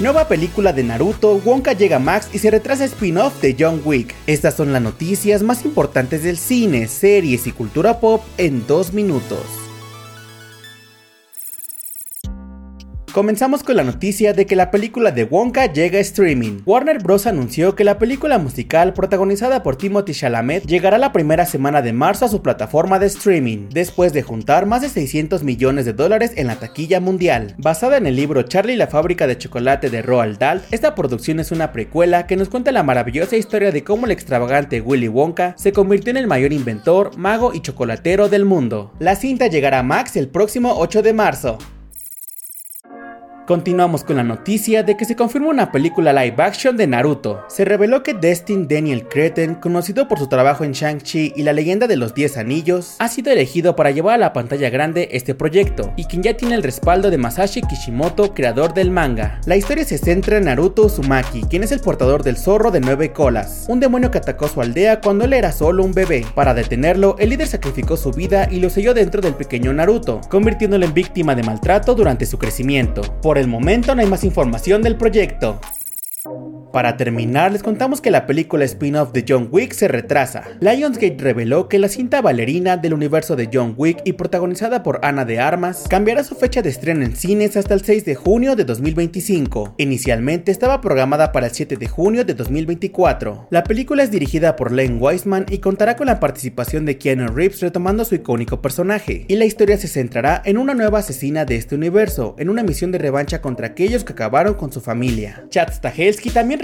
Nueva película de Naruto, Wonka llega a Max y se retrasa spin-off de John Wick. Estas son las noticias más importantes del cine, series y cultura pop en dos minutos. Comenzamos con la noticia de que la película de Wonka llega a streaming. Warner Bros. anunció que la película musical protagonizada por Timothy Chalamet llegará la primera semana de marzo a su plataforma de streaming, después de juntar más de 600 millones de dólares en la taquilla mundial. Basada en el libro Charlie y la fábrica de chocolate de Roald Dahl, esta producción es una precuela que nos cuenta la maravillosa historia de cómo el extravagante Willy Wonka se convirtió en el mayor inventor, mago y chocolatero del mundo. La cinta llegará a Max el próximo 8 de marzo. Continuamos con la noticia de que se confirma una película live action de Naruto. Se reveló que Destin Daniel Cretton, conocido por su trabajo en Shang-Chi y la leyenda de los 10 anillos, ha sido elegido para llevar a la pantalla grande este proyecto, y quien ya tiene el respaldo de Masashi Kishimoto, creador del manga. La historia se centra en Naruto Uzumaki, quien es el portador del zorro de nueve colas, un demonio que atacó su aldea cuando él era solo un bebé. Para detenerlo, el líder sacrificó su vida y lo selló dentro del pequeño Naruto, convirtiéndolo en víctima de maltrato durante su crecimiento. El momento no hay más información del proyecto. Para terminar, les contamos que la película spin-off de John Wick se retrasa. Lionsgate reveló que la cinta Ballerina del universo de John Wick y protagonizada por Ana de Armas cambiará su fecha de estreno en cines hasta el 6 de junio de 2025. Inicialmente estaba programada para el 7 de junio de 2024. La película es dirigida por Len Wiseman y contará con la participación de Keanu Reeves retomando su icónico personaje. Y la historia se centrará en una nueva asesina de este universo, en una misión de revancha contra aquellos que acabaron con su familia. Chad Stahelski también